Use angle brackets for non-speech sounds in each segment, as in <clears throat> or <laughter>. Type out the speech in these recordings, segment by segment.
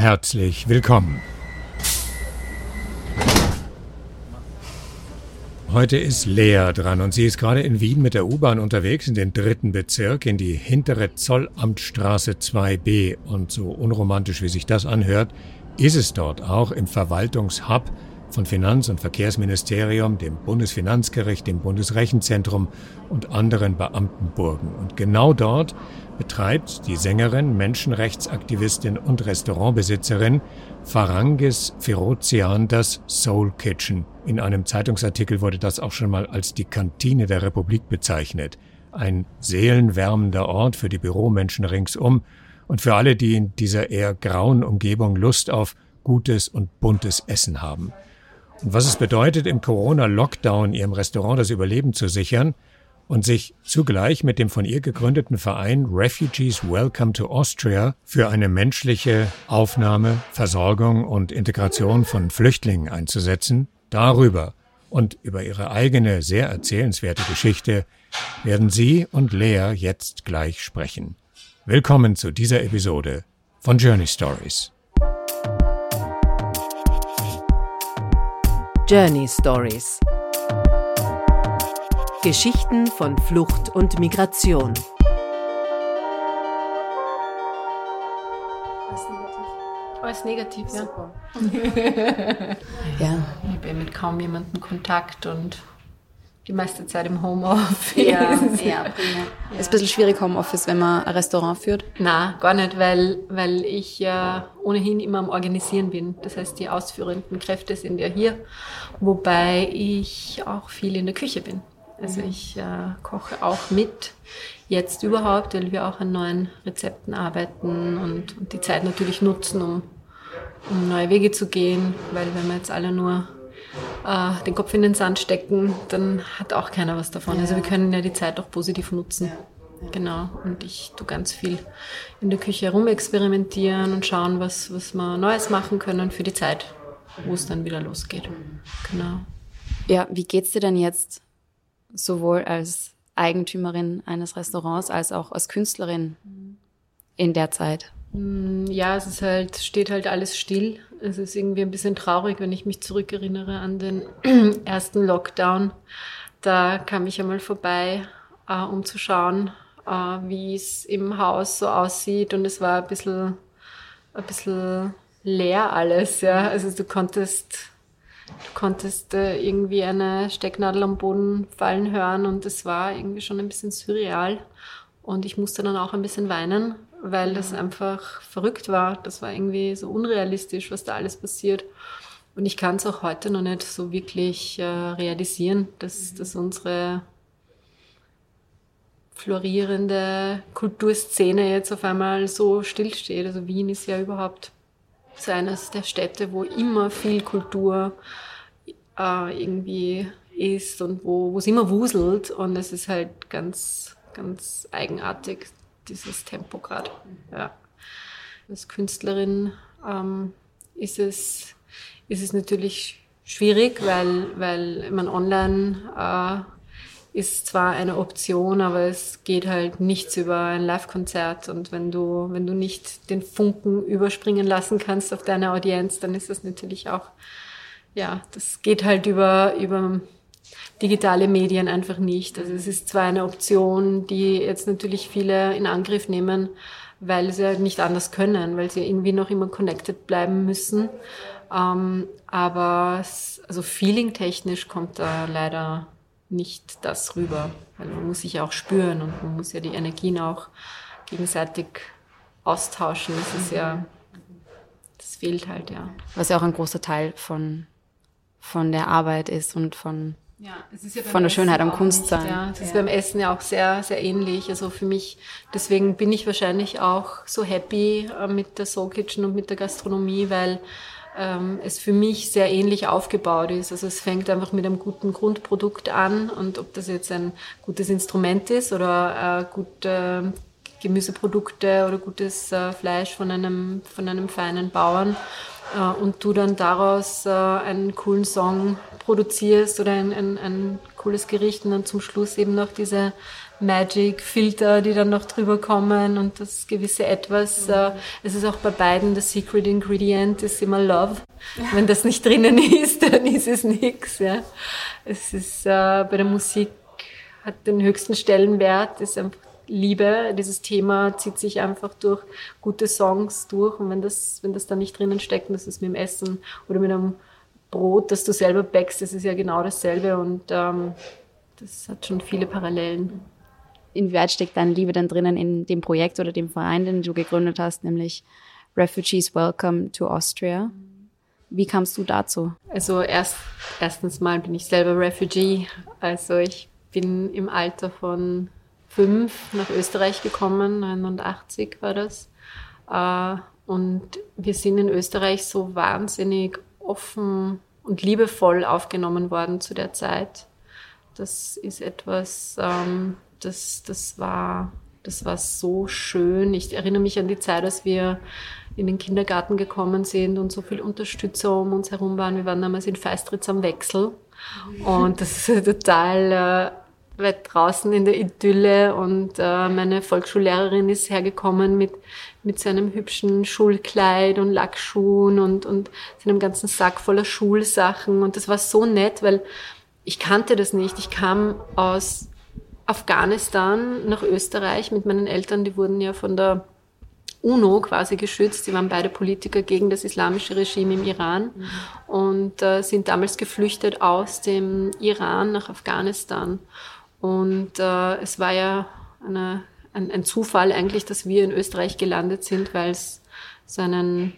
Herzlich willkommen. Heute ist Lea dran und sie ist gerade in Wien mit der U-Bahn unterwegs in den dritten Bezirk in die hintere Zollamtstraße 2b. Und so unromantisch wie sich das anhört, ist es dort auch im Verwaltungshub von Finanz- und Verkehrsministerium, dem Bundesfinanzgericht, dem Bundesrechenzentrum und anderen Beamtenburgen. Und genau dort betreibt die Sängerin, Menschenrechtsaktivistin und Restaurantbesitzerin Farangis Ferozian das Soul Kitchen. In einem Zeitungsartikel wurde das auch schon mal als die Kantine der Republik bezeichnet. Ein seelenwärmender Ort für die Büromenschen ringsum und für alle, die in dieser eher grauen Umgebung Lust auf gutes und buntes Essen haben. Und was es bedeutet, im Corona-Lockdown ihrem Restaurant das Überleben zu sichern, und sich zugleich mit dem von ihr gegründeten Verein Refugees Welcome to Austria für eine menschliche Aufnahme, Versorgung und Integration von Flüchtlingen einzusetzen. Darüber und über ihre eigene sehr erzählenswerte Geschichte werden Sie und Lea jetzt gleich sprechen. Willkommen zu dieser Episode von Journey Stories. Journey Stories Geschichten von Flucht und Migration. Alles negativ, ja. ja. Ich bin mit kaum jemandem Kontakt und die meiste Zeit im Homeoffice. Ja, <laughs> ja, prima. Ja. Ist ein bisschen schwierig Homeoffice, wenn man ein Restaurant führt? Na, gar nicht, weil, weil ich ja ohnehin immer am Organisieren bin. Das heißt, die ausführenden Kräfte sind ja hier, wobei ich auch viel in der Küche bin. Also ich äh, koche auch mit, jetzt überhaupt, weil wir auch an neuen Rezepten arbeiten und, und die Zeit natürlich nutzen, um, um neue Wege zu gehen, weil wenn wir jetzt alle nur äh, den Kopf in den Sand stecken, dann hat auch keiner was davon. Ja. Also wir können ja die Zeit auch positiv nutzen. Ja. Genau. Und ich tue ganz viel in der Küche herumexperimentieren und schauen, was, was wir Neues machen können für die Zeit, wo es dann wieder losgeht. Genau. Ja, wie geht's dir denn jetzt sowohl als Eigentümerin eines Restaurants als auch als Künstlerin in der Zeit? Mm, ja, es ist halt, steht halt alles still. Es ist irgendwie ein bisschen traurig, wenn ich mich zurückerinnere an den <clears throat> ersten Lockdown. Da kam ich einmal vorbei, äh, um zu schauen, äh, wie es im Haus so aussieht. Und es war ein bisschen, ein bisschen leer alles, ja. Also du konntest Du konntest äh, irgendwie eine Stecknadel am Boden fallen hören und es war irgendwie schon ein bisschen surreal. Und ich musste dann auch ein bisschen weinen, weil das einfach verrückt war. Das war irgendwie so unrealistisch, was da alles passiert. Und ich kann es auch heute noch nicht so wirklich äh, realisieren, dass, dass unsere florierende Kulturszene jetzt auf einmal so stillsteht. Also Wien ist ja überhaupt so eines der Städte, wo immer viel Kultur äh, irgendwie ist und wo es immer wuselt. Und es ist halt ganz, ganz eigenartig, dieses Tempo gerade. Ja. Als Künstlerin ähm, ist, es, ist es natürlich schwierig, weil, weil man online äh, ist zwar eine Option, aber es geht halt nichts über ein Live-Konzert. Und wenn du, wenn du nicht den Funken überspringen lassen kannst auf deine Audienz, dann ist das natürlich auch, ja, das geht halt über, über digitale Medien einfach nicht. Also es ist zwar eine Option, die jetzt natürlich viele in Angriff nehmen, weil sie halt nicht anders können, weil sie irgendwie noch immer connected bleiben müssen. Ähm, aber also feeling-technisch kommt da leider nicht das rüber. Weil man muss sich ja auch spüren und man muss ja die Energien auch gegenseitig austauschen. Das ist ja, das fehlt halt, ja. Was ja auch ein großer Teil von, von der Arbeit ist und von, ja, ja von der Schönheit am Kunstsein. Ja, das ja. ist beim Essen ja auch sehr, sehr ähnlich. Also für mich, deswegen bin ich wahrscheinlich auch so happy äh, mit der Soul Kitchen und mit der Gastronomie, weil ähm, es für mich sehr ähnlich aufgebaut ist. Also es fängt einfach mit einem guten Grundprodukt an und ob das jetzt ein gutes Instrument ist oder äh, gute Gemüseprodukte oder gutes äh, Fleisch von einem, von einem feinen Bauern äh, und du dann daraus äh, einen coolen Song produzierst oder ein, ein, ein cooles Gericht und dann zum Schluss eben noch diese Magic-Filter, die dann noch drüber kommen und das gewisse Etwas. Äh, es ist auch bei beiden das Secret Ingredient ist immer Love. Wenn das nicht drinnen <laughs> ist, dann ist es nichts. Ja. Es ist äh, bei der Musik hat den höchsten Stellenwert, ist einfach Liebe. Dieses Thema zieht sich einfach durch gute Songs durch und wenn das, wenn das da nicht drinnen steckt, das ist mit dem Essen oder mit einem Brot, das du selber backst, das ist ja genau dasselbe und ähm, das hat schon viele Parallelen. Inwieweit steckt deine Liebe dann drinnen in dem Projekt oder dem Verein, den du gegründet hast, nämlich Refugees Welcome to Austria? Wie kamst du dazu? Also erst, erstens mal bin ich selber Refugee. Also ich bin im Alter von fünf nach Österreich gekommen, 89 war das. Äh, und wir sind in Österreich so wahnsinnig offen und liebevoll aufgenommen worden zu der Zeit. Das ist etwas, ähm, das, das, war, das war so schön. Ich erinnere mich an die Zeit, als wir in den Kindergarten gekommen sind und so viele Unterstützer um uns herum waren. Wir waren damals in Feistritz am Wechsel. Und das ist total äh, weit draußen in der Idylle. Und äh, meine Volksschullehrerin ist hergekommen mit, mit seinem hübschen Schulkleid und Lackschuhen und, und seinem ganzen Sack voller Schulsachen. Und das war so nett, weil ich kannte das nicht. Ich kam aus Afghanistan nach Österreich mit meinen Eltern. Die wurden ja von der UNO quasi geschützt. Sie waren beide Politiker gegen das islamische Regime im Iran mhm. und äh, sind damals geflüchtet aus dem Iran nach Afghanistan. Und äh, es war ja eine, ein, ein, Zufall eigentlich, dass wir in Österreich gelandet sind, weil es so einen,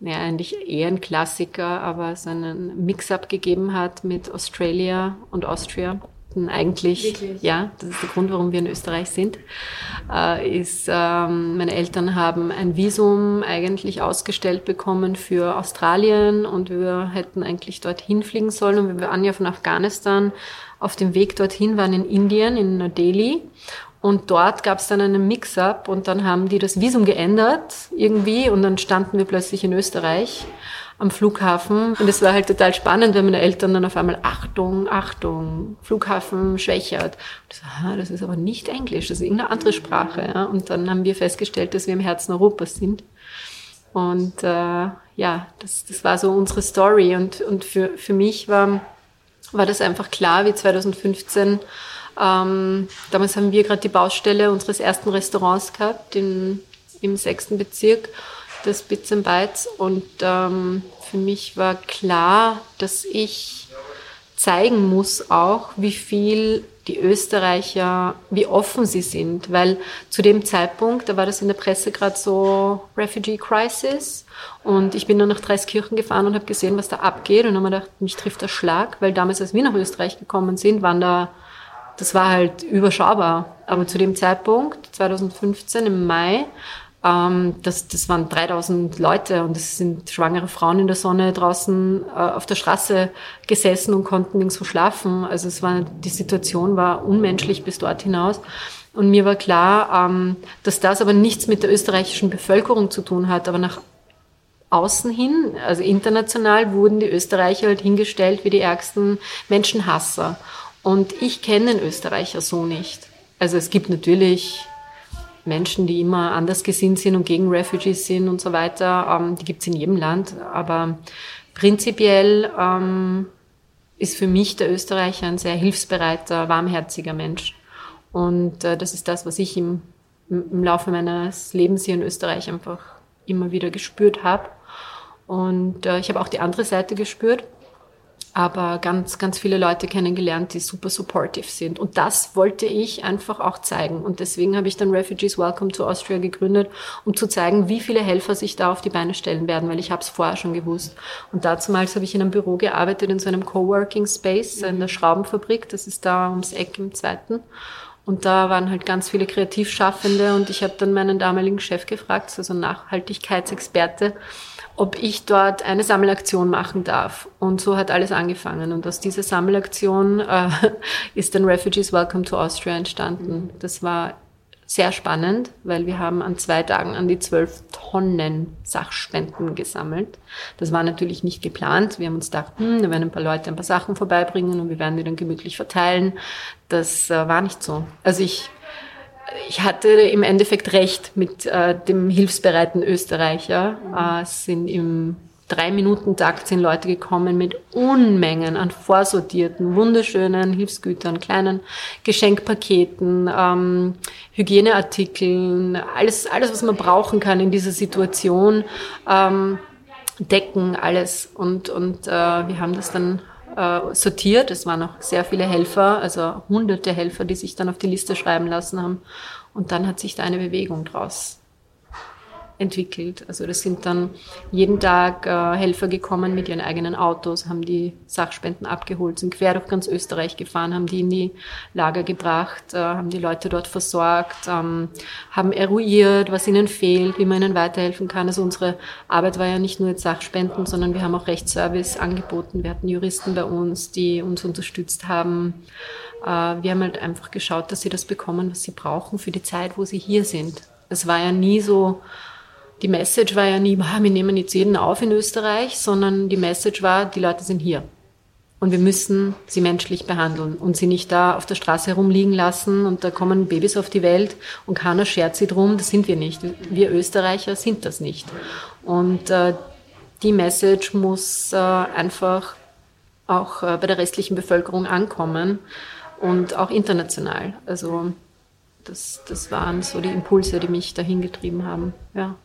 ja, eigentlich eher ein Klassiker, aber so einen Mix-up gegeben hat mit Australia und Austria Ägypten eigentlich, Wirklich? ja, das ist der Grund, warum wir in Österreich sind, äh, ist, ähm, meine Eltern haben ein Visum eigentlich ausgestellt bekommen für Australien und wir hätten eigentlich dorthin fliegen sollen. Und wir waren ja von Afghanistan auf dem Weg dorthin, waren in Indien, in New Delhi. Und dort gab es dann einen Mix-up und dann haben die das Visum geändert irgendwie und dann standen wir plötzlich in Österreich am Flughafen. Und es war halt total spannend, wenn meine Eltern dann auf einmal Achtung, Achtung, Flughafen schwächert. Und so, ah, das ist aber nicht Englisch, das ist irgendeine andere Sprache. Ja? Und dann haben wir festgestellt, dass wir im Herzen Europas sind. Und äh, ja, das, das war so unsere Story. Und, und für, für mich war, war das einfach klar, wie 2015. Ähm, damals haben wir gerade die Baustelle unseres ersten Restaurants gehabt in, im sechsten Bezirk des Bits and Bytes. Und ähm, für mich war klar, dass ich zeigen muss auch, wie viel die Österreicher, wie offen sie sind, weil zu dem Zeitpunkt, da war das in der Presse gerade so Refugee Crisis und ich bin dann nach Dreiskirchen gefahren und habe gesehen, was da abgeht und habe mir gedacht, mich trifft der Schlag, weil damals, als wir nach Österreich gekommen sind, waren da, das war halt überschaubar. Aber zu dem Zeitpunkt, 2015 im Mai, ähm, das, das waren 3000 Leute und es sind schwangere Frauen in der Sonne draußen äh, auf der Straße gesessen und konnten nirgendwo schlafen. Also es war, die Situation war unmenschlich bis dort hinaus. Und mir war klar, ähm, dass das aber nichts mit der österreichischen Bevölkerung zu tun hat, aber nach außen hin, also international, wurden die Österreicher halt hingestellt wie die ärgsten Menschenhasser. Und ich kenne den Österreicher so nicht. Also es gibt natürlich Menschen, die immer anders gesinnt sind und gegen Refugees sind und so weiter. Ähm, die gibt es in jedem Land. Aber prinzipiell ähm, ist für mich der Österreicher ein sehr hilfsbereiter, warmherziger Mensch. Und äh, das ist das, was ich im, im Laufe meines Lebens hier in Österreich einfach immer wieder gespürt habe. Und äh, ich habe auch die andere Seite gespürt aber ganz, ganz viele Leute kennengelernt, die super supportive sind. Und das wollte ich einfach auch zeigen. Und deswegen habe ich dann Refugees Welcome to Austria gegründet, um zu zeigen, wie viele Helfer sich da auf die Beine stellen werden, weil ich habe es vorher schon gewusst. Und dazumals habe ich in einem Büro gearbeitet, in so einem Coworking Space, in der Schraubenfabrik. Das ist da ums Eck im zweiten. Und da waren halt ganz viele Kreativschaffende und ich habe dann meinen damaligen Chef gefragt, also Nachhaltigkeitsexperte, ob ich dort eine Sammelaktion machen darf. Und so hat alles angefangen. Und aus dieser Sammelaktion äh, <laughs> ist dann Refugees Welcome to Austria entstanden. Das war sehr spannend, weil wir haben an zwei Tagen an die zwölf Tonnen Sachspenden gesammelt. Das war natürlich nicht geplant. Wir haben uns gedacht, hm, da werden ein paar Leute ein paar Sachen vorbeibringen und wir werden die dann gemütlich verteilen. Das äh, war nicht so. Also ich, ich hatte im Endeffekt recht mit äh, dem hilfsbereiten Österreicher. Äh, es sind im drei Minuten Takt sind Leute gekommen mit Unmengen an vorsortierten, wunderschönen Hilfsgütern, kleinen Geschenkpaketen, ähm, Hygieneartikeln, alles, alles, was man brauchen kann in dieser Situation, ähm, Decken, alles. Und, und äh, wir haben das dann äh, sortiert. Es waren auch sehr viele Helfer, also hunderte Helfer, die sich dann auf die Liste schreiben lassen haben. Und dann hat sich da eine Bewegung draus entwickelt. Also das sind dann jeden Tag äh, Helfer gekommen mit ihren eigenen Autos, haben die Sachspenden abgeholt, sind quer durch ganz Österreich gefahren, haben die in die Lager gebracht, äh, haben die Leute dort versorgt, ähm, haben eruiert, was ihnen fehlt, wie man ihnen weiterhelfen kann. Also unsere Arbeit war ja nicht nur jetzt Sachspenden, sondern wir haben auch Rechtsservice angeboten. Wir hatten Juristen bei uns, die uns unterstützt haben. Äh, wir haben halt einfach geschaut, dass sie das bekommen, was sie brauchen für die Zeit, wo sie hier sind. Es war ja nie so, die Message war ja nie, wir nehmen jetzt jeden auf in Österreich, sondern die Message war, die Leute sind hier. Und wir müssen sie menschlich behandeln und sie nicht da auf der Straße herumliegen lassen und da kommen Babys auf die Welt und keiner schert sie drum. Das sind wir nicht. Wir Österreicher sind das nicht. Und äh, die Message muss äh, einfach auch äh, bei der restlichen Bevölkerung ankommen und auch international. Also das, das waren so die Impulse, die mich dahin getrieben haben. Ja.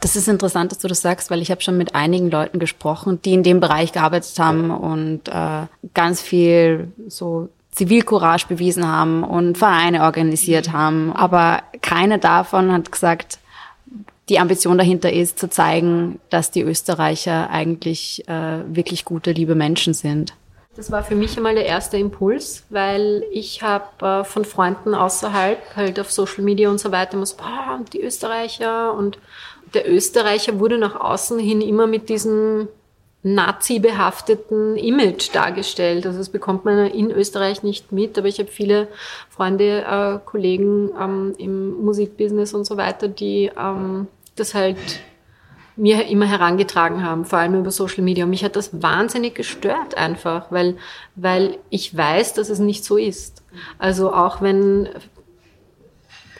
Das ist interessant, dass du das sagst, weil ich habe schon mit einigen Leuten gesprochen, die in dem Bereich gearbeitet haben und äh, ganz viel so Zivilcourage bewiesen haben und Vereine organisiert haben. Aber keine davon hat gesagt, die Ambition dahinter ist, zu zeigen, dass die Österreicher eigentlich äh, wirklich gute, liebe Menschen sind. Das war für mich einmal der erste Impuls, weil ich habe äh, von Freunden außerhalb, halt auf Social Media und so weiter, so, boah, die Österreicher und der Österreicher wurde nach außen hin immer mit diesem Nazi-behafteten Image dargestellt. Also das bekommt man in Österreich nicht mit, aber ich habe viele Freunde, äh, Kollegen ähm, im Musikbusiness und so weiter, die ähm, das halt mir immer herangetragen haben, vor allem über Social Media. Und mich hat das wahnsinnig gestört einfach, weil, weil ich weiß, dass es nicht so ist. Also auch wenn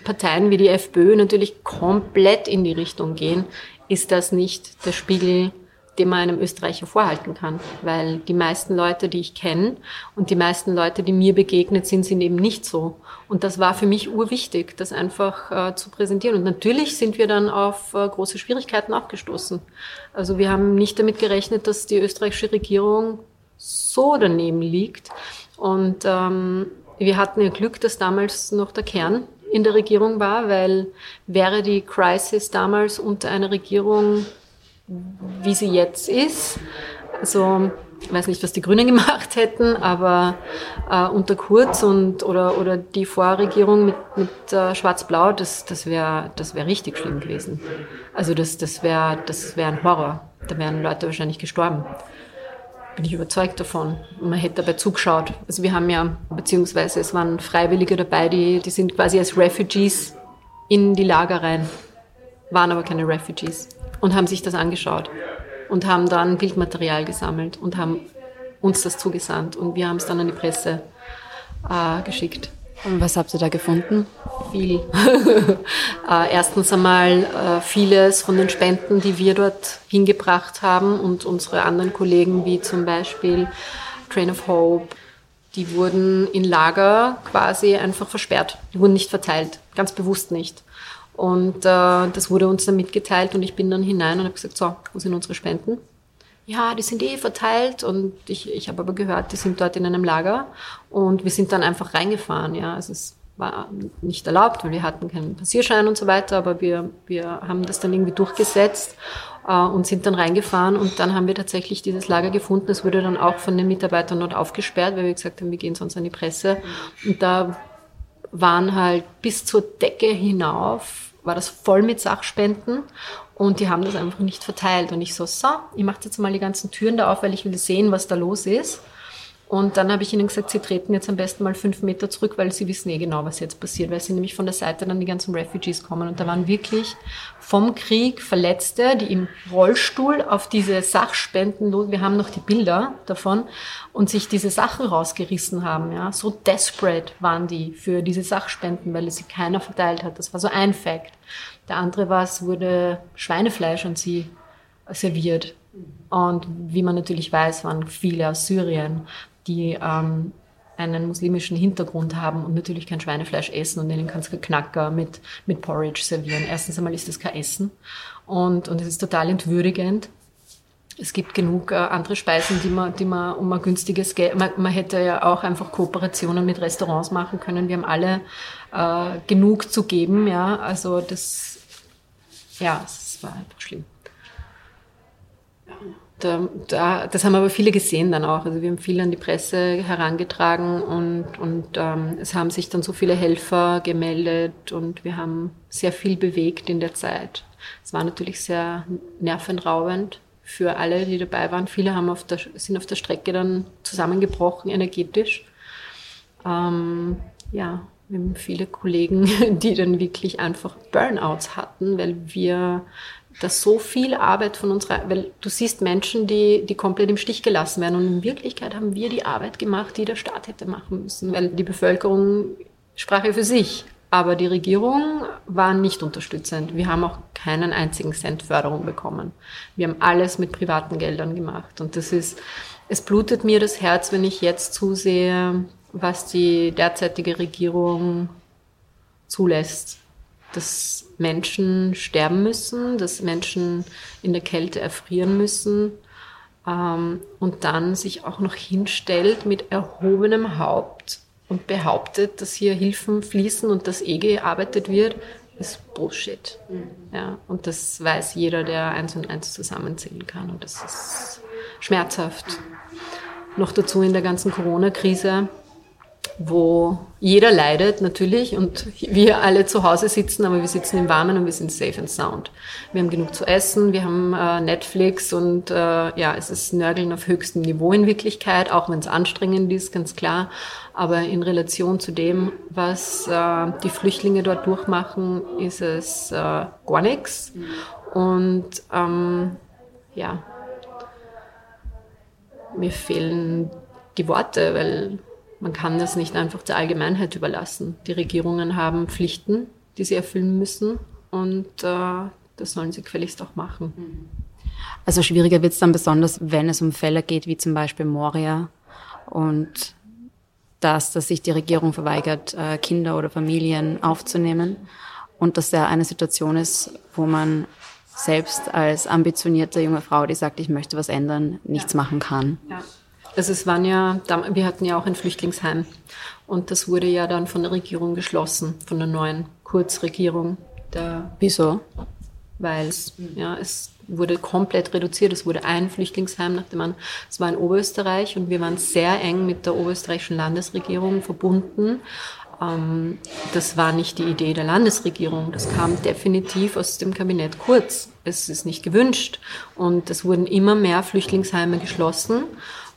Parteien wie die FPÖ natürlich komplett in die Richtung gehen, ist das nicht der Spiegel, den man einem Österreicher vorhalten kann. Weil die meisten Leute, die ich kenne und die meisten Leute, die mir begegnet sind, sind eben nicht so. Und das war für mich urwichtig, das einfach äh, zu präsentieren. Und natürlich sind wir dann auf äh, große Schwierigkeiten auch gestoßen. Also wir haben nicht damit gerechnet, dass die österreichische Regierung so daneben liegt. Und ähm, wir hatten ja Glück, dass damals noch der Kern in der Regierung war, weil wäre die Crisis damals unter einer Regierung, wie sie jetzt ist, also ich weiß nicht, was die Grünen <laughs> gemacht hätten, aber äh, unter Kurz und oder oder die Vorregierung mit, mit äh, Schwarz-Blau, das das wäre das wäre richtig schlimm gewesen. Also das das wäre das wäre ein Horror. Da wären Leute wahrscheinlich gestorben bin ich überzeugt davon. Man hätte dabei zugeschaut. Also wir haben ja, beziehungsweise es waren Freiwillige dabei, die, die sind quasi als Refugees in die Lager rein, waren aber keine Refugees und haben sich das angeschaut und haben dann Bildmaterial gesammelt und haben uns das zugesandt und wir haben es dann an die Presse äh, geschickt. Und was habt ihr da gefunden? Viel. <laughs> äh, erstens einmal äh, vieles von den Spenden, die wir dort hingebracht haben und unsere anderen Kollegen, wie zum Beispiel Train of Hope, die wurden in Lager quasi einfach versperrt. Die wurden nicht verteilt, ganz bewusst nicht. Und äh, das wurde uns dann mitgeteilt und ich bin dann hinein und habe gesagt, so, wo sind unsere Spenden? ja, die sind eh verteilt und ich, ich habe aber gehört, die sind dort in einem Lager und wir sind dann einfach reingefahren, ja, also es war nicht erlaubt, weil wir hatten keinen Passierschein und so weiter, aber wir, wir haben das dann irgendwie durchgesetzt äh, und sind dann reingefahren und dann haben wir tatsächlich dieses Lager gefunden. Es wurde dann auch von den Mitarbeitern dort aufgesperrt, weil wir gesagt haben, wir gehen sonst an die Presse und da waren halt bis zur Decke hinauf, war das voll mit Sachspenden und die haben das einfach nicht verteilt. Und ich so, so, ich mache jetzt mal die ganzen Türen da auf, weil ich will sehen, was da los ist. Und dann habe ich ihnen gesagt, sie treten jetzt am besten mal fünf Meter zurück, weil sie wissen eh genau, was jetzt passiert, weil sie nämlich von der Seite dann die ganzen Refugees kommen. Und da waren wirklich vom Krieg Verletzte, die im Rollstuhl auf diese Sachspenden, wir haben noch die Bilder davon, und sich diese Sachen rausgerissen haben. Ja. So desperate waren die für diese Sachspenden, weil sie keiner verteilt hat. Das war so ein Fact. Der andere war, es wurde Schweinefleisch an sie serviert. Und wie man natürlich weiß, waren viele aus Syrien die ähm, einen muslimischen Hintergrund haben und natürlich kein Schweinefleisch essen und denen kannst du Knacker mit, mit Porridge servieren. Erstens einmal ist das kein Essen und, und es ist total entwürdigend. Es gibt genug äh, andere Speisen, die man, die man um ein günstiges Geld, man, man hätte ja auch einfach Kooperationen mit Restaurants machen können. Wir haben alle äh, genug zu geben, ja. Also das, ja, es war einfach schlimm da, da, das haben aber viele gesehen dann auch. Also wir haben viel an die Presse herangetragen und, und ähm, es haben sich dann so viele Helfer gemeldet und wir haben sehr viel bewegt in der Zeit. Es war natürlich sehr nervenraubend für alle, die dabei waren. Viele haben auf der, sind auf der Strecke dann zusammengebrochen, energetisch. Ähm, ja, wir haben viele Kollegen, <laughs> die dann wirklich einfach Burnouts hatten, weil wir dass so viel Arbeit von uns, weil du siehst Menschen, die, die komplett im Stich gelassen werden. Und in Wirklichkeit haben wir die Arbeit gemacht, die der Staat hätte machen müssen, weil die Bevölkerung sprach ja für sich, aber die Regierung war nicht unterstützend. Wir haben auch keinen einzigen Cent Förderung bekommen. Wir haben alles mit privaten Geldern gemacht. Und das ist, es blutet mir das Herz, wenn ich jetzt zusehe, was die derzeitige Regierung zulässt dass Menschen sterben müssen, dass Menschen in der Kälte erfrieren müssen ähm, und dann sich auch noch hinstellt mit erhobenem Haupt und behauptet, dass hier Hilfen fließen und dass eh gearbeitet wird, ist Bullshit. Mhm. Ja, und das weiß jeder, der eins und eins zusammenzählen kann. Und das ist schmerzhaft. Noch dazu in der ganzen Corona-Krise wo jeder leidet natürlich und wir alle zu Hause sitzen, aber wir sitzen im Warmen und wir sind safe and sound. Wir haben genug zu essen, wir haben äh, Netflix und äh, ja, es ist Nörgeln auf höchstem Niveau in Wirklichkeit, auch wenn es anstrengend ist, ganz klar. Aber in Relation zu dem, was äh, die Flüchtlinge dort durchmachen, ist es äh, gar nichts. Und ähm, ja, mir fehlen die Worte, weil man kann das nicht einfach der Allgemeinheit überlassen. Die Regierungen haben Pflichten, die sie erfüllen müssen und äh, das sollen sie gefälligst auch machen. Also schwieriger wird es dann besonders, wenn es um Fälle geht, wie zum Beispiel Moria und das, dass sich die Regierung verweigert, äh, Kinder oder Familien aufzunehmen und dass da eine Situation ist, wo man selbst als ambitionierte junge Frau, die sagt, ich möchte was ändern, nichts ja. machen kann. Ja. Also es waren ja, wir hatten ja auch ein Flüchtlingsheim und das wurde ja dann von der Regierung geschlossen, von der neuen Kurzregierung. Der, Wieso? Weil es, ja, es wurde komplett reduziert. Es wurde ein Flüchtlingsheim nach dem anderen. Es war in Oberösterreich und wir waren sehr eng mit der oberösterreichischen Landesregierung verbunden. Ähm, das war nicht die Idee der Landesregierung. Das kam definitiv aus dem Kabinett Kurz. Es ist nicht gewünscht. Und es wurden immer mehr Flüchtlingsheime geschlossen.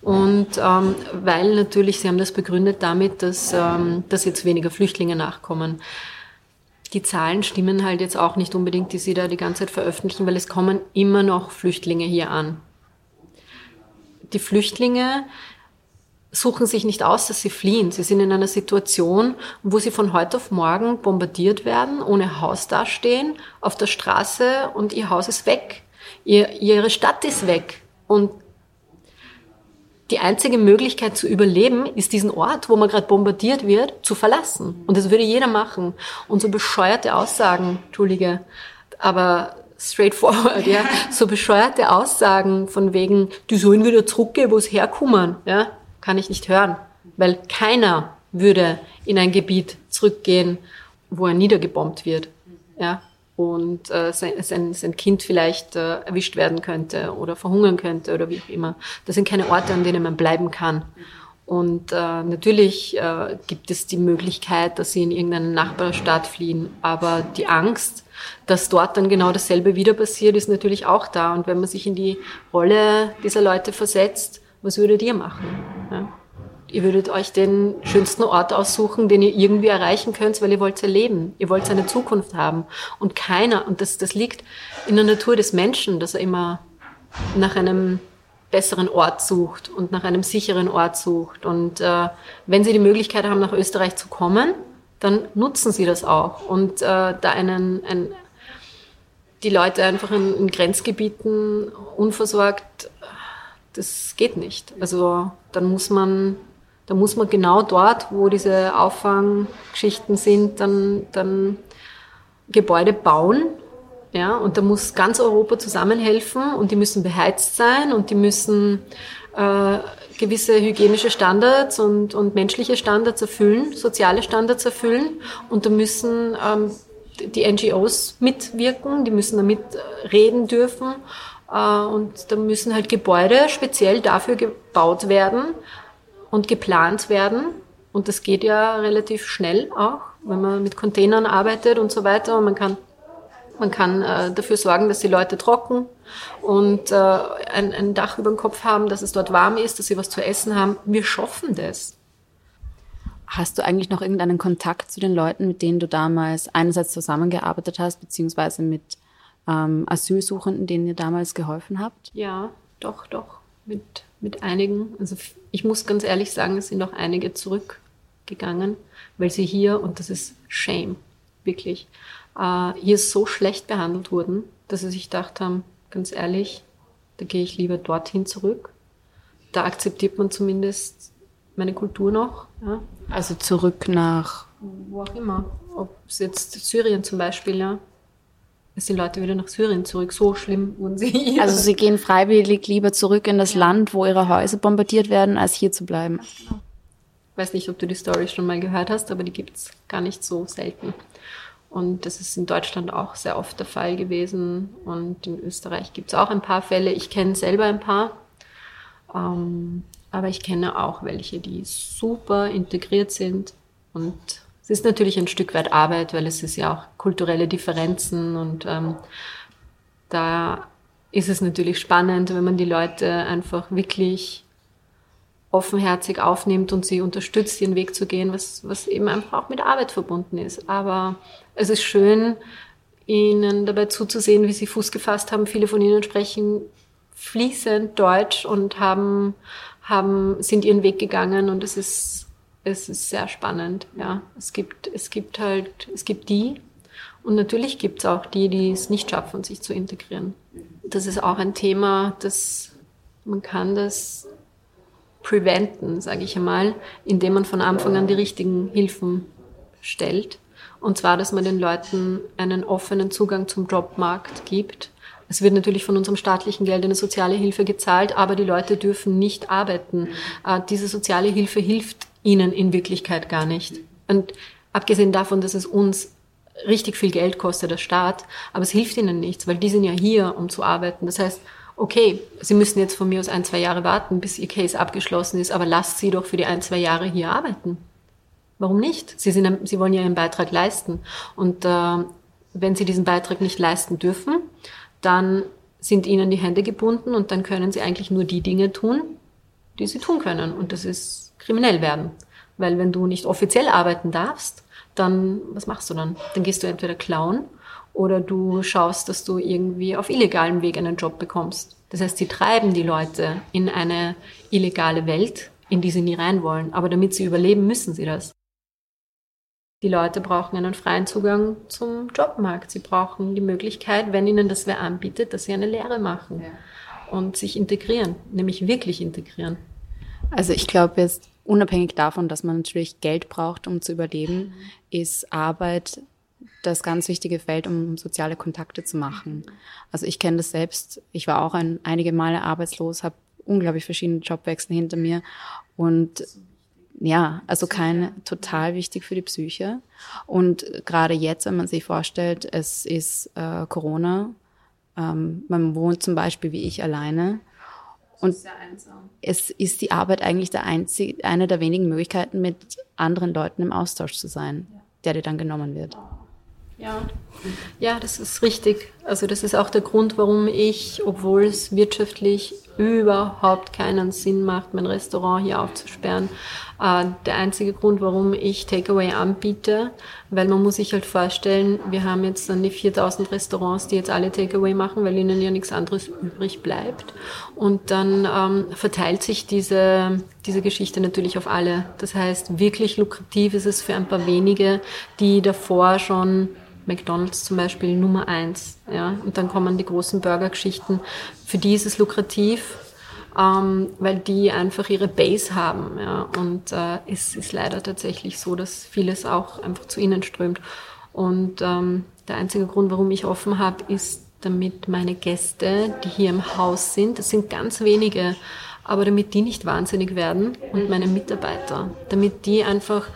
Und ähm, weil natürlich, Sie haben das begründet damit, dass, ähm, dass jetzt weniger Flüchtlinge nachkommen. Die Zahlen stimmen halt jetzt auch nicht unbedingt, die Sie da die ganze Zeit veröffentlichen, weil es kommen immer noch Flüchtlinge hier an. Die Flüchtlinge suchen sich nicht aus, dass sie fliehen. Sie sind in einer Situation, wo sie von heute auf morgen bombardiert werden, ohne Haus dastehen, auf der Straße und ihr Haus ist weg. Ihr, ihre Stadt ist weg. Und die einzige Möglichkeit zu überleben ist diesen Ort, wo man gerade bombardiert wird, zu verlassen. Und das würde jeder machen. Und so bescheuerte Aussagen, Entschuldige, aber straightforward, ja, <laughs> so bescheuerte Aussagen von wegen, die sollen wieder zurückgehen, wo es herkommen, ja, kann ich nicht hören. Weil keiner würde in ein Gebiet zurückgehen, wo er niedergebombt wird, ja und äh, sein, sein, sein Kind vielleicht äh, erwischt werden könnte oder verhungern könnte oder wie auch immer. Das sind keine Orte, an denen man bleiben kann. Und äh, natürlich äh, gibt es die Möglichkeit, dass sie in irgendeinen Nachbarstaat fliehen, aber die Angst, dass dort dann genau dasselbe wieder passiert, ist natürlich auch da. Und wenn man sich in die Rolle dieser Leute versetzt, was würdet ihr machen? Ja? Ihr würdet euch den schönsten Ort aussuchen, den ihr irgendwie erreichen könnt, weil ihr wollt ja leben. Ihr wollt eine Zukunft haben. Und keiner, und das, das liegt in der Natur des Menschen, dass er immer nach einem besseren Ort sucht und nach einem sicheren Ort sucht. Und äh, wenn Sie die Möglichkeit haben, nach Österreich zu kommen, dann nutzen Sie das auch. Und äh, da einen, ein, die Leute einfach in, in Grenzgebieten unversorgt, das geht nicht. Also dann muss man, da muss man genau dort, wo diese Auffanggeschichten sind, dann, dann Gebäude bauen ja, und da muss ganz Europa zusammenhelfen und die müssen beheizt sein und die müssen äh, gewisse hygienische Standards und, und menschliche Standards erfüllen, soziale Standards erfüllen. Und da müssen ähm, die NGOs mitwirken, die müssen damit reden dürfen. Äh, und da müssen halt Gebäude speziell dafür gebaut werden und geplant werden. Und das geht ja relativ schnell auch, wenn man mit Containern arbeitet und so weiter. Und man kann man kann äh, dafür sorgen, dass die Leute trocken und äh, ein, ein Dach über dem Kopf haben, dass es dort warm ist, dass sie was zu essen haben. Wir schaffen das. Hast du eigentlich noch irgendeinen Kontakt zu den Leuten, mit denen du damals einerseits zusammengearbeitet hast, beziehungsweise mit ähm, Asylsuchenden, denen ihr damals geholfen habt? Ja, doch, doch, mit, mit einigen. Also ich muss ganz ehrlich sagen, es sind auch einige zurückgegangen, weil sie hier, und das ist Shame, wirklich, äh, hier so schlecht behandelt wurden, dass sie sich gedacht haben, ganz ehrlich, da gehe ich lieber dorthin zurück. Da akzeptiert man zumindest meine Kultur noch. Ja. Also zurück nach wo auch immer. Ob es jetzt Syrien zum Beispiel, ja. Es sind Leute wieder nach Syrien zurück. So schlimm wurden sie <laughs> hier. Also sie gehen freiwillig lieber zurück in das ja. Land, wo ihre Häuser bombardiert werden, als hier zu bleiben. Ich weiß nicht, ob du die Story schon mal gehört hast, aber die gibt's gar nicht so selten. Und das ist in Deutschland auch sehr oft der Fall gewesen. Und in Österreich gibt es auch ein paar Fälle. Ich kenne selber ein paar. Ähm, aber ich kenne auch welche, die super integriert sind. Und es ist natürlich ein Stück weit Arbeit, weil es ist ja auch kulturelle Differenzen. Und ähm, da ist es natürlich spannend, wenn man die Leute einfach wirklich offenherzig aufnimmt und sie unterstützt, ihren Weg zu gehen, was, was eben einfach auch mit Arbeit verbunden ist. Aber es ist schön, ihnen dabei zuzusehen, wie sie Fuß gefasst haben. Viele von ihnen sprechen fließend Deutsch und haben, haben, sind ihren Weg gegangen und es ist, es ist sehr spannend. Ja, es gibt, es gibt halt, es gibt die und natürlich gibt es auch die, die es nicht schaffen, sich zu integrieren. Das ist auch ein Thema, das man kann das preventen, sage ich einmal, indem man von Anfang an die richtigen Hilfen stellt. Und zwar, dass man den Leuten einen offenen Zugang zum Jobmarkt gibt. Es wird natürlich von unserem staatlichen Geld eine soziale Hilfe gezahlt, aber die Leute dürfen nicht arbeiten. Äh, diese soziale Hilfe hilft ihnen in Wirklichkeit gar nicht. Und abgesehen davon, dass es uns richtig viel Geld kostet, der Staat, aber es hilft ihnen nichts, weil die sind ja hier, um zu arbeiten. Das heißt, okay, Sie müssen jetzt von mir aus ein, zwei Jahre warten, bis Ihr Case abgeschlossen ist, aber lasst Sie doch für die ein, zwei Jahre hier arbeiten. Warum nicht? Sie, sind, Sie wollen ja Ihren Beitrag leisten. Und äh, wenn Sie diesen Beitrag nicht leisten dürfen, dann sind Ihnen die Hände gebunden und dann können Sie eigentlich nur die Dinge tun, die Sie tun können. Und das ist kriminell werden. Weil wenn du nicht offiziell arbeiten darfst, dann, was machst du dann? Dann gehst du entweder klauen oder du schaust, dass du irgendwie auf illegalem Weg einen Job bekommst. Das heißt, sie treiben die Leute in eine illegale Welt, in die sie nie rein wollen. Aber damit sie überleben, müssen sie das. Die Leute brauchen einen freien Zugang zum Jobmarkt. Sie brauchen die Möglichkeit, wenn ihnen das wer anbietet, dass sie eine Lehre machen ja. und sich integrieren, nämlich wirklich integrieren. Also ich glaube jetzt, unabhängig davon, dass man natürlich Geld braucht, um zu überleben, ist Arbeit das ganz wichtige Feld, um soziale Kontakte zu machen. Also ich kenne das selbst. Ich war auch ein, einige Male arbeitslos, habe unglaublich verschiedene Jobwechsel hinter mir und ja, also keine total wichtig für die Psyche. Und gerade jetzt, wenn man sich vorstellt, es ist äh, Corona, ähm, man wohnt zum Beispiel wie ich alleine. Und es ist die Arbeit eigentlich der einzige, eine der wenigen Möglichkeiten, mit anderen Leuten im Austausch zu sein, der dir dann genommen wird. Ja. ja, das ist richtig. Also das ist auch der Grund, warum ich, obwohl es wirtschaftlich überhaupt keinen Sinn macht, mein Restaurant hier aufzusperren. Äh, der einzige Grund, warum ich Takeaway anbiete, weil man muss sich halt vorstellen, wir haben jetzt dann die 4000 Restaurants, die jetzt alle Takeaway machen, weil ihnen ja nichts anderes übrig bleibt. Und dann ähm, verteilt sich diese, diese Geschichte natürlich auf alle. Das heißt, wirklich lukrativ ist es für ein paar wenige, die davor schon McDonald's zum Beispiel Nummer eins, ja, und dann kommen die großen Burgergeschichten. Für die ist es lukrativ, ähm, weil die einfach ihre Base haben, ja, und äh, es ist leider tatsächlich so, dass vieles auch einfach zu ihnen strömt. Und ähm, der einzige Grund, warum ich offen habe, ist, damit meine Gäste, die hier im Haus sind, das sind ganz wenige, aber damit die nicht wahnsinnig werden und meine Mitarbeiter, damit die einfach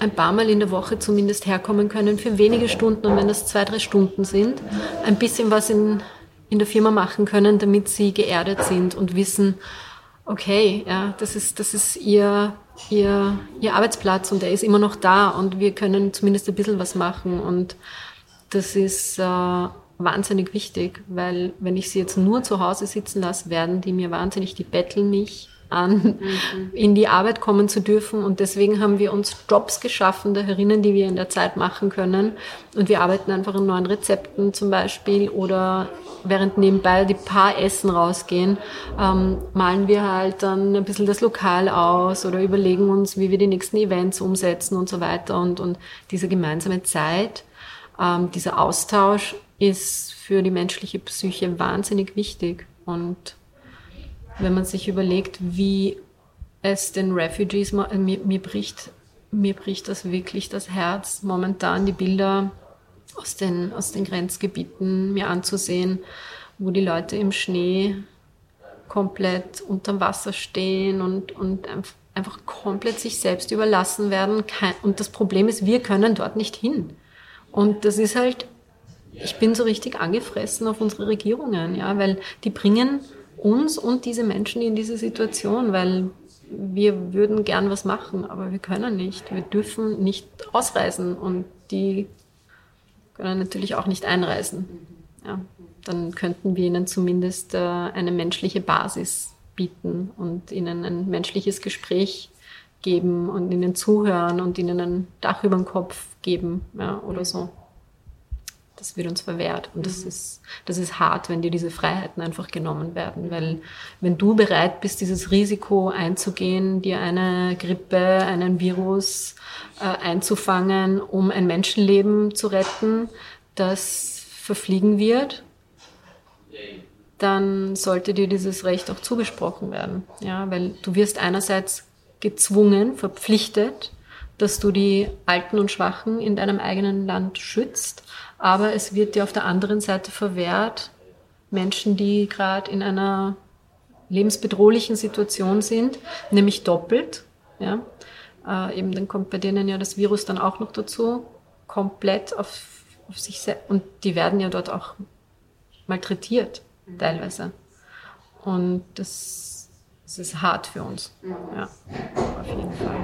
ein paar Mal in der Woche zumindest herkommen können für wenige Stunden. Und wenn das zwei, drei Stunden sind, ein bisschen was in, in der Firma machen können, damit sie geerdet sind und wissen, okay, ja, das ist, das ist ihr, ihr, ihr Arbeitsplatz und er ist immer noch da und wir können zumindest ein bisschen was machen. Und das ist äh, wahnsinnig wichtig, weil wenn ich sie jetzt nur zu Hause sitzen lasse, werden die mir wahnsinnig, die betteln mich an, mhm. in die Arbeit kommen zu dürfen. Und deswegen haben wir uns Jobs geschaffen, da herinnen, die wir in der Zeit machen können. Und wir arbeiten einfach an neuen Rezepten zum Beispiel oder während nebenbei die paar Essen rausgehen, ähm, malen wir halt dann ein bisschen das Lokal aus oder überlegen uns, wie wir die nächsten Events umsetzen und so weiter. Und, und diese gemeinsame Zeit, ähm, dieser Austausch ist für die menschliche Psyche wahnsinnig wichtig. Und wenn man sich überlegt, wie es den Refugees, mir, mir, bricht, mir bricht das wirklich das Herz, momentan die Bilder aus den, aus den Grenzgebieten mir anzusehen, wo die Leute im Schnee komplett unterm Wasser stehen und, und einfach komplett sich selbst überlassen werden. Und das Problem ist, wir können dort nicht hin. Und das ist halt, ich bin so richtig angefressen auf unsere Regierungen, ja, weil die bringen uns und diese Menschen in diese Situation, weil wir würden gern was machen, aber wir können nicht. Wir dürfen nicht ausreisen und die können natürlich auch nicht einreisen. Ja, dann könnten wir ihnen zumindest äh, eine menschliche Basis bieten und ihnen ein menschliches Gespräch geben und ihnen zuhören und ihnen ein Dach über den Kopf geben ja, oder so das wird uns verwehrt. Und das mhm. ist, das ist hart, wenn dir diese Freiheiten einfach genommen werden. Weil wenn du bereit bist, dieses Risiko einzugehen, dir eine Grippe, einen Virus äh, einzufangen, um ein Menschenleben zu retten, das verfliegen wird, dann sollte dir dieses Recht auch zugesprochen werden. Ja, weil du wirst einerseits gezwungen, verpflichtet, dass du die Alten und Schwachen in deinem eigenen Land schützt aber es wird dir auf der anderen Seite verwehrt, Menschen, die gerade in einer lebensbedrohlichen Situation sind, nämlich doppelt. Ja, äh, eben dann kommt bei denen ja das Virus dann auch noch dazu, komplett auf, auf sich selbst. Und die werden ja dort auch malträtiert, teilweise. Und das, das ist hart für uns. Ja, auf jeden Fall.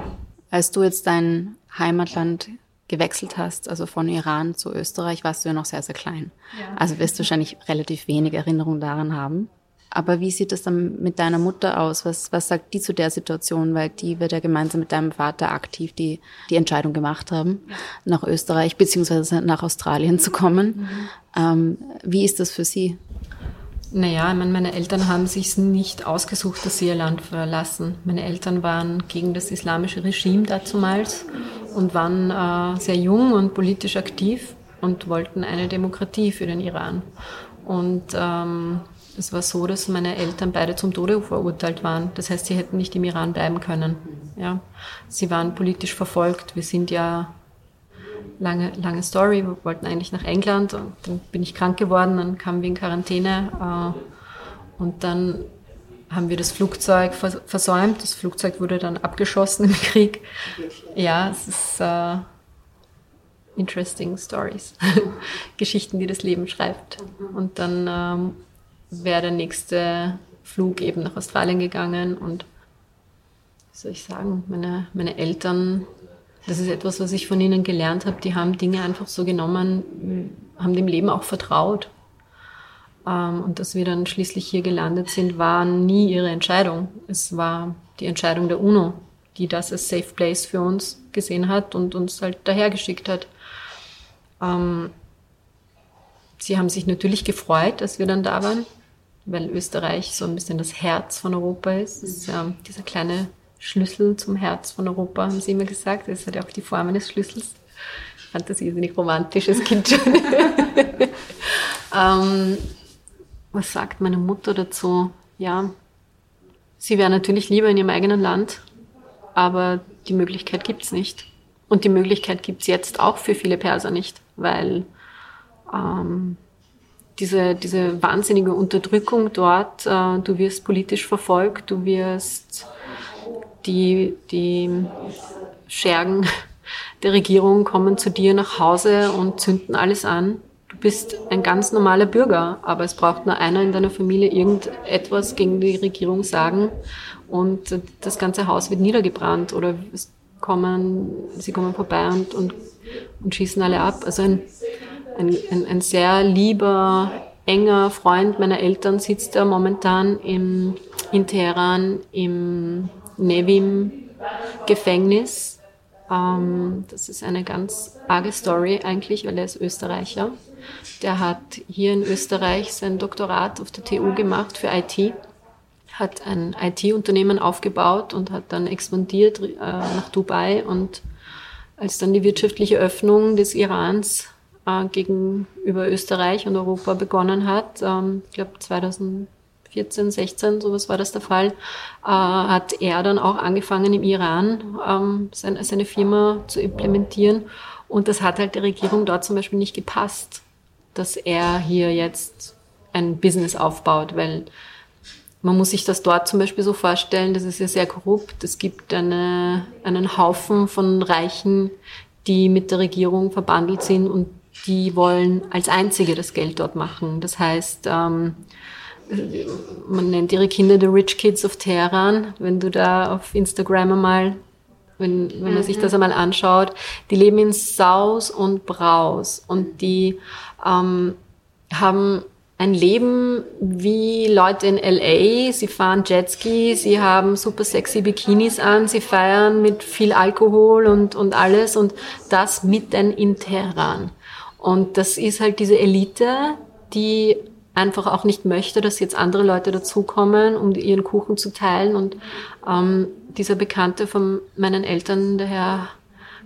Als du jetzt dein Heimatland gewechselt hast, also von Iran zu Österreich, warst du ja noch sehr, sehr klein. Ja. Also wirst du wahrscheinlich relativ wenig Erinnerung daran haben. Aber wie sieht es dann mit deiner Mutter aus? Was, was sagt die zu der Situation? Weil die wird ja gemeinsam mit deinem Vater aktiv die, die Entscheidung gemacht haben, nach Österreich beziehungsweise nach Australien zu kommen. Mhm. Ähm, wie ist das für sie? Naja, ich meine, meine Eltern haben sich nicht ausgesucht, dass sie ihr Land verlassen. Meine Eltern waren gegen das islamische Regime dazumals und waren äh, sehr jung und politisch aktiv und wollten eine Demokratie für den Iran. Und ähm, es war so, dass meine Eltern beide zum Tode verurteilt waren. Das heißt, sie hätten nicht im Iran bleiben können. Ja, sie waren politisch verfolgt. Wir sind ja lange, lange Story. Wir wollten eigentlich nach England und dann bin ich krank geworden, dann kamen wir in Quarantäne äh, und dann haben wir das Flugzeug versäumt. Das Flugzeug wurde dann abgeschossen im Krieg. Ja, es ist äh, interesting stories. <laughs> Geschichten, die das Leben schreibt. Und dann ähm, wäre der nächste Flug eben nach Australien gegangen und wie soll ich sagen, meine, meine Eltern das ist etwas, was ich von ihnen gelernt habe. Die haben Dinge einfach so genommen, haben dem Leben auch vertraut. Ähm, und dass wir dann schließlich hier gelandet sind, war nie ihre Entscheidung. Es war die Entscheidung der UNO, die das als Safe Place für uns gesehen hat und uns halt dahergeschickt hat. Ähm, sie haben sich natürlich gefreut, dass wir dann da waren, weil Österreich so ein bisschen das Herz von Europa ist. Das ist ja dieser kleine Schlüssel zum Herz von Europa, haben sie immer gesagt. Das hat ja auch die Form eines Schlüssels. Ich fand das irrsinnig romantisch als Kind schon. <laughs> ähm, was sagt meine Mutter dazu? Ja, sie wäre natürlich lieber in ihrem eigenen Land, aber die Möglichkeit gibt's nicht. Und die Möglichkeit gibt's jetzt auch für viele Perser nicht, weil ähm, diese, diese wahnsinnige Unterdrückung dort, äh, du wirst politisch verfolgt, du wirst die, die Schergen der Regierung kommen zu dir nach Hause und zünden alles an. Du bist ein ganz normaler Bürger, aber es braucht nur einer in deiner Familie irgendetwas gegen die Regierung sagen und das ganze Haus wird niedergebrannt oder es kommen, sie kommen vorbei und, und, und schießen alle ab. Also ein, ein, ein, ein sehr lieber, enger Freund meiner Eltern sitzt da momentan im, in Teheran im Nevim-Gefängnis. Ähm, das ist eine ganz arge Story eigentlich, weil er ist Österreicher. Der hat hier in Österreich sein Doktorat auf der TU gemacht für IT, hat ein IT-Unternehmen aufgebaut und hat dann expandiert äh, nach Dubai und als dann die wirtschaftliche Öffnung des Irans äh, gegenüber Österreich und Europa begonnen hat, ähm, ich glaube 2014, 16, sowas war das der Fall, äh, hat er dann auch angefangen im Iran ähm, seine, seine Firma zu implementieren und das hat halt der Regierung dort zum Beispiel nicht gepasst dass er hier jetzt ein Business aufbaut, weil man muss sich das dort zum Beispiel so vorstellen, das ist ja sehr korrupt. Es gibt eine, einen Haufen von Reichen, die mit der Regierung verbandelt sind und die wollen als einzige das Geld dort machen. Das heißt, ähm, man nennt ihre Kinder The Rich Kids of Teheran. Wenn du da auf Instagram einmal, wenn, wenn man mhm. sich das einmal anschaut, die leben in Saus und Braus und die ähm, haben ein Leben wie Leute in LA. Sie fahren Jetski, sie haben super sexy Bikinis an, sie feiern mit viel Alkohol und, und alles und das mitten in Teheran. Und das ist halt diese Elite, die einfach auch nicht möchte, dass jetzt andere Leute dazukommen, um ihren Kuchen zu teilen. Und ähm, dieser Bekannte von meinen Eltern, der Herr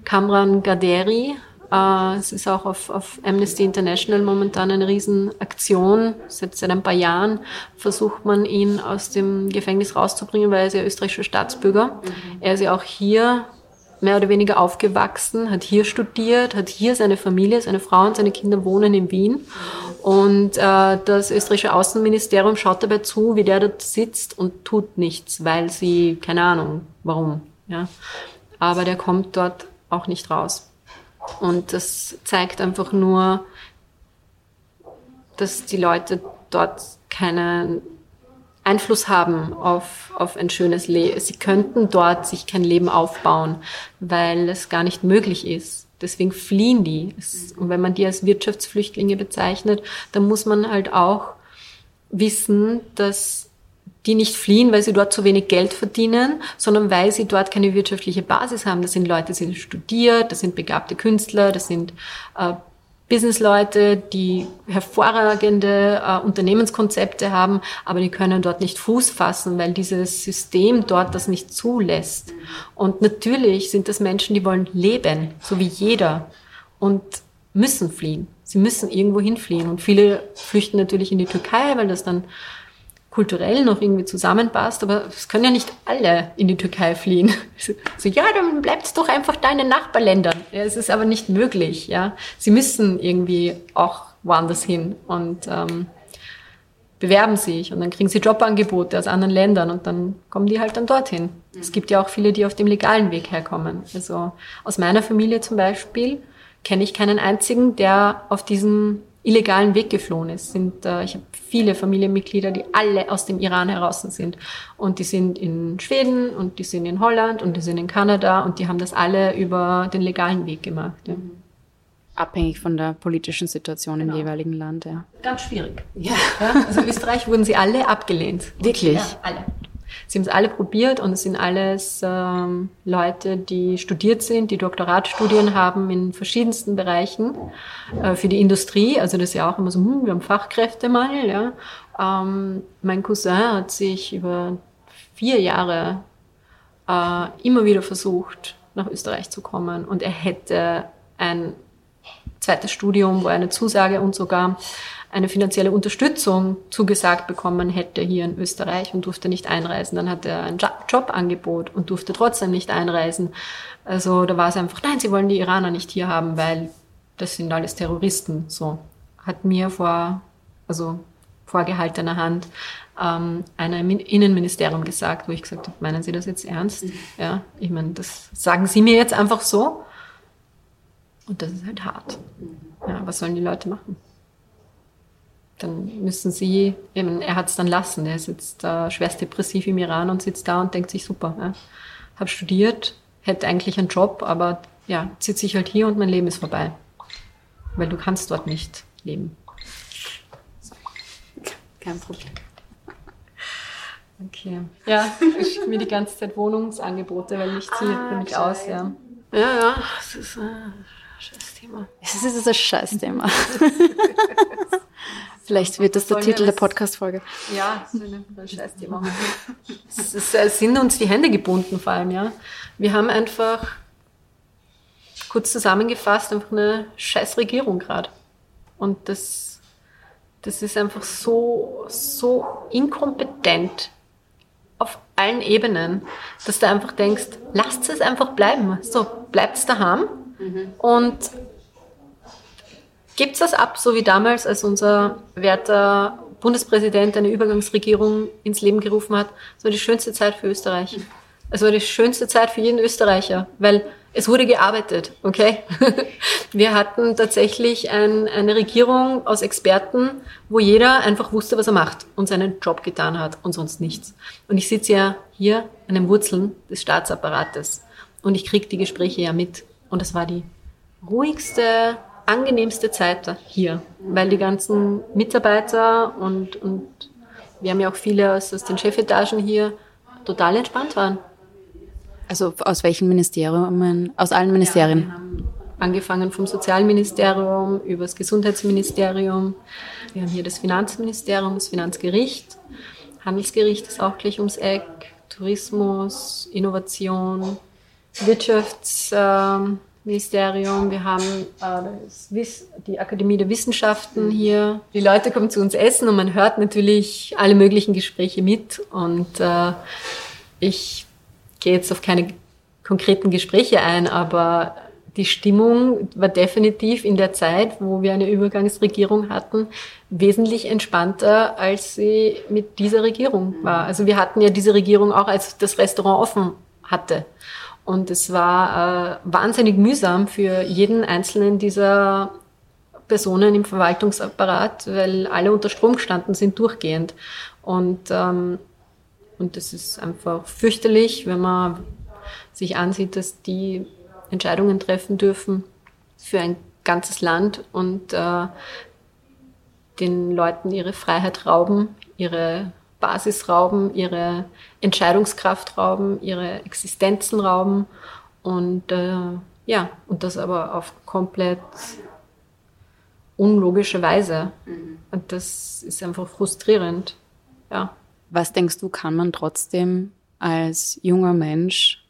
Kamran Gaderi, äh, es ist auch auf, auf Amnesty International momentan eine Riesenaktion. Seit, seit ein paar Jahren versucht man ihn aus dem Gefängnis rauszubringen, weil er ist ja österreichischer Staatsbürger. Er ist ja auch hier mehr oder weniger aufgewachsen, hat hier studiert, hat hier seine Familie, seine Frau und seine Kinder wohnen in Wien. Und äh, das österreichische Außenministerium schaut dabei zu, wie der dort sitzt und tut nichts, weil sie, keine Ahnung, warum. Ja. Aber der kommt dort auch nicht raus. Und das zeigt einfach nur, dass die Leute dort keinen Einfluss haben auf, auf ein schönes Leben. Sie könnten dort sich kein Leben aufbauen, weil es gar nicht möglich ist. Deswegen fliehen die. Und wenn man die als Wirtschaftsflüchtlinge bezeichnet, dann muss man halt auch wissen, dass die nicht fliehen, weil sie dort zu wenig Geld verdienen, sondern weil sie dort keine wirtschaftliche Basis haben. Das sind Leute, die sind studiert, das sind begabte Künstler, das sind äh, Businessleute, die hervorragende äh, Unternehmenskonzepte haben, aber die können dort nicht Fuß fassen, weil dieses System dort das nicht zulässt. Und natürlich sind das Menschen, die wollen leben, so wie jeder, und müssen fliehen. Sie müssen irgendwo hinfliehen. Und viele flüchten natürlich in die Türkei, weil das dann kulturell noch irgendwie zusammenpasst, aber es können ja nicht alle in die Türkei fliehen. So, ja, dann bleibt doch einfach da in den Nachbarländern. Ja, es ist aber nicht möglich, ja. Sie müssen irgendwie auch woanders hin und ähm, bewerben sich und dann kriegen sie Jobangebote aus anderen Ländern und dann kommen die halt dann dorthin. Mhm. Es gibt ja auch viele, die auf dem legalen Weg herkommen. Also aus meiner Familie zum Beispiel kenne ich keinen einzigen, der auf diesen illegalen Weg geflohen ist. Sind, äh, ich habe viele Familienmitglieder, die alle aus dem Iran heraus sind. Und die sind in Schweden und die sind in Holland und die sind in Kanada und die haben das alle über den legalen Weg gemacht. Ja. Abhängig von der politischen Situation Genau. im jeweiligen Land, ja. Ganz schwierig. Ja. Ja, also Österreich wurden sie alle abgelehnt. Wirklich? Ja, alle. Sie haben es alle probiert und es sind alles ähm, Leute, die studiert sind, die Doktoratstudien haben in verschiedensten Bereichen äh, für die Industrie. Also das ist ja auch immer so, hm, wir haben Fachkräftemangel. Ja. Ähm, mein Cousin hat sich über vier Jahre äh, immer wieder versucht, nach Österreich zu kommen und er hätte ein zweites Studium, wo er eine Zusage und sogar eine finanzielle Unterstützung zugesagt bekommen hätte hier in Österreich und durfte nicht einreisen. Dann hat er ein Jo- Jobangebot und durfte trotzdem nicht einreisen. Also da war es einfach, nein, sie wollen die Iraner nicht hier haben, weil das sind alles Terroristen. So hat mir vor, also vorgehaltener Hand ähm, einer im Innenministerium gesagt, wo ich gesagt habe, meinen Sie das jetzt ernst? Ja, ich meine, das sagen Sie mir jetzt einfach so. Und das ist halt hart. Ja, was sollen die Leute machen? Dann müssen sie, eben, er hat es dann lassen. Er ist jetzt äh, schwerst depressiv im Iran und sitzt da und denkt sich, super, ja, habe studiert, hätte eigentlich einen Job, aber ja, zieht sich halt hier und mein Leben ist vorbei. Weil du kannst dort nicht leben. Kein Problem. Okay. Ja, ich schicke mir die ganze Zeit Wohnungsangebote, weil ich ziehe Ah, für mich aus, ja. Ja, ja, das ist ein scheiß Thema. Das ist ein Scheißthema. <laughs> Vielleicht wird das der Titel der Podcast-Folge. Ja, das ist ein scheiß Thema. <laughs> Es ist, es sind uns die Hände gebunden vor allem, ja. Wir haben einfach, kurz zusammengefasst, einfach eine scheiß Regierung gerade. Und das, das ist einfach so, so inkompetent auf allen Ebenen, dass du einfach denkst, lasst es einfach bleiben. So, bleibt's daheim und Gibt das ab, so wie damals, als unser werter Bundespräsident eine Übergangsregierung ins Leben gerufen hat? Das war die schönste Zeit für Österreich. Es war die schönste Zeit für jeden Österreicher, weil es wurde gearbeitet, okay? <laughs> Wir hatten tatsächlich ein, eine Regierung aus Experten, wo jeder einfach wusste, was er macht und seinen Job getan hat und sonst nichts. Und ich sitze ja hier an den Wurzeln des Staatsapparates und ich kriege die Gespräche ja mit. Und das war die ruhigste, angenehmste Zeit hier, weil die ganzen Mitarbeiter und, und wir haben ja auch viele aus, aus den Chefetagen hier total entspannt waren. Also aus welchen Ministerien? Aus allen Ministerien. Haben angefangen vom Sozialministerium über das Gesundheitsministerium. Wir haben hier das Finanzministerium, das Finanzgericht. Handelsgericht ist auch gleich ums Eck. Tourismus, Innovation, Wirtschaftsministerium. Wir haben äh, die Akademie der Wissenschaften hier. Die Leute kommen zu uns essen und man hört natürlich alle möglichen Gespräche mit. Und äh, ich gehe jetzt auf keine konkreten Gespräche ein, aber die Stimmung war definitiv in der Zeit, wo wir eine Übergangsregierung hatten, wesentlich entspannter, als sie mit dieser Regierung war. Also wir hatten ja diese Regierung auch, als das Restaurant offen hatte. Und es war äh, wahnsinnig mühsam für jeden einzelnen dieser Personen im Verwaltungsapparat, weil alle unter Strom gestanden sind durchgehend. Und, ähm, und das ist einfach fürchterlich, wenn man sich ansieht, dass die Entscheidungen treffen dürfen für ein ganzes Land und äh, den Leuten ihre Freiheit rauben, ihre Basis rauben, ihre Entscheidungskraft rauben, ihre Existenzen rauben und äh, ja, und das aber auf komplett unlogische Weise. Und das ist einfach frustrierend. Ja. Was denkst du, kann man trotzdem als junger Mensch,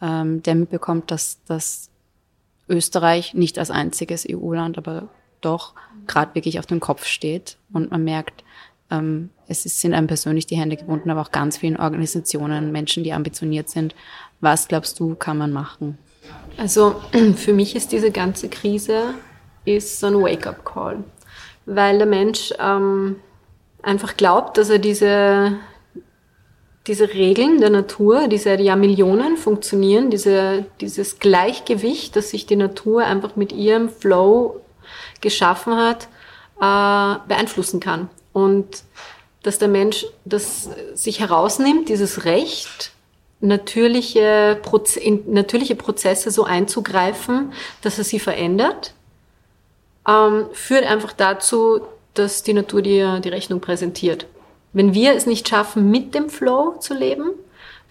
ähm, der mitbekommt, dass, dass Österreich nicht als einziges EU-Land, aber doch gerade wirklich auf dem Kopf steht und man merkt, ähm, es ist, sind einem persönlich die Hände gebunden, aber auch ganz vielen Organisationen, Menschen, die ambitioniert sind. Was glaubst du, kann man machen? Also <clears throat> für mich ist diese ganze Krise ist so ein Wake-up-Call, weil der Mensch ähm, einfach glaubt, dass er diese, diese Regeln der Natur, die seit Jahrmillionen funktionieren, diese, dieses Gleichgewicht, das sich die Natur einfach mit ihrem Flow geschaffen hat, äh, beeinflussen kann. Und dass der Mensch das sich herausnimmt, dieses Recht, natürliche, Proze natürliche Prozesse so einzugreifen, dass er sie verändert, ähm, führt einfach dazu, dass die Natur dir die Rechnung präsentiert. Wenn wir es nicht schaffen, mit dem Flow zu leben,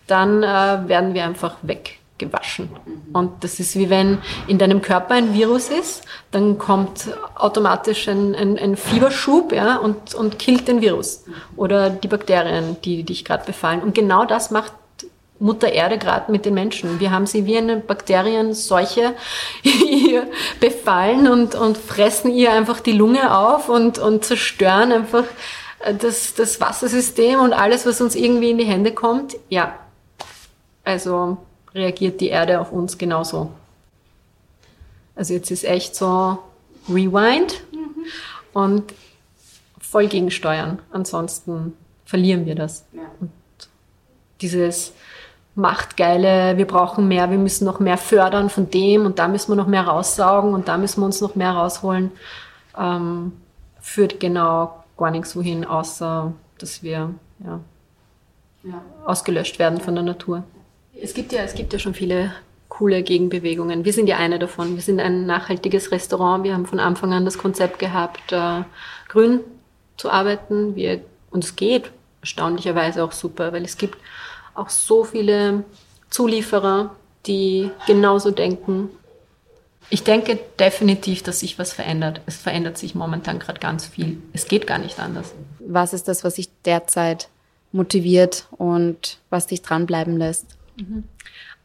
dann äh, werden wir einfach weggewaschen. Und das ist wie wenn in deinem Körper ein Virus ist, dann kommt automatisch ein, ein, ein Fieberschub ja, und, und killt den Virus oder die Bakterien, die dich gerade befallen. Und genau das macht Mutter Erde gerade mit den Menschen. Wir haben sie wie eine Bakterienseuche <laughs> befallen und, und fressen ihr einfach die Lunge auf und, und zerstören einfach äh, das, das Wassersystem und alles, was uns irgendwie in die Hände kommt. Ja, also reagiert die Erde auf uns genauso. Also jetzt ist echt so Rewind mhm. und voll gegensteuern. Ansonsten verlieren wir das. Ja. Und dieses machtgeile, wir brauchen mehr, wir müssen noch mehr fördern von dem und da müssen wir noch mehr raussaugen und da müssen wir uns noch mehr rausholen, ähm, führt genau gar nichts wohin, außer dass wir ja, ja. ausgelöscht werden von der Natur. Es gibt ja, es gibt ja schon viele coole Gegenbewegungen. Wir sind ja eine davon. Wir sind ein nachhaltiges Restaurant. Wir haben von Anfang an das Konzept gehabt, äh, grün zu arbeiten. Wir, und es geht erstaunlicherweise auch super, weil es gibt auch so viele Zulieferer, die genauso denken. Ich denke definitiv, dass sich was verändert. Es verändert sich momentan gerade ganz viel. Es geht gar nicht anders. Was ist das, was dich derzeit motiviert und was dich dranbleiben lässt?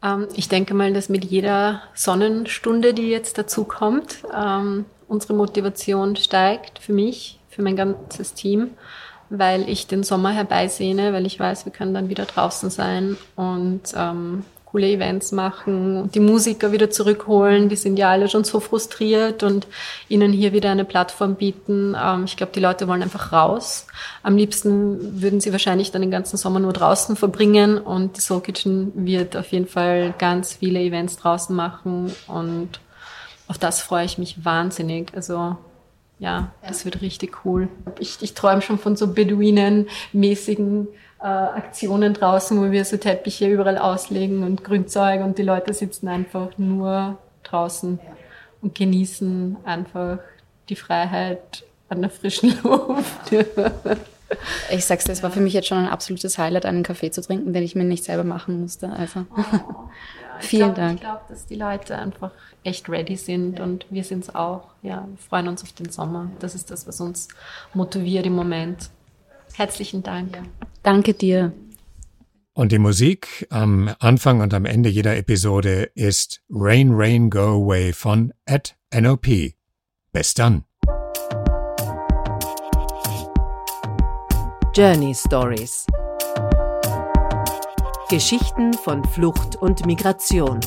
Ähm, ich denke mal, dass mit jeder Sonnenstunde, die jetzt dazu kommt, ähm, unsere Motivation steigt für mich, für mein ganzes Team weil ich den Sommer herbeisehne, weil ich weiß, wir können dann wieder draußen sein und ähm, coole Events machen und die Musiker wieder zurückholen. Die sind ja alle schon so frustriert und ihnen hier wieder eine Plattform bieten. Ähm, ich glaube, die Leute wollen einfach raus. Am liebsten würden sie wahrscheinlich dann den ganzen Sommer nur draußen verbringen und die Soul Kitchen wird auf jeden Fall ganz viele Events draußen machen und auf das freue ich mich wahnsinnig. Also ja, das wird richtig cool. Ich, ich träume schon von so Beduinen-mäßigen äh, Aktionen draußen, wo wir so Teppiche überall auslegen und Grünzeug und die Leute sitzen einfach nur draußen ja. und genießen einfach die Freiheit an der frischen <laughs> Luft. ich sag's dir, es war für mich jetzt schon ein absolutes Highlight, einen Kaffee zu trinken, den ich mir nicht selber machen musste. Also oh, ja, <laughs> vielen glaub, Dank. Ich glaube, dass die Leute einfach echt ready sind und wir sind es auch. Ja, wir freuen uns auf den Sommer. Das ist das, was uns motiviert im Moment. Herzlichen Dank. Danke dir. Und die Musik am Anfang und am Ende jeder Episode ist Rain, Rain, Go Away von at NOP. Bis dann. Journey Stories Geschichten von Flucht und Migration.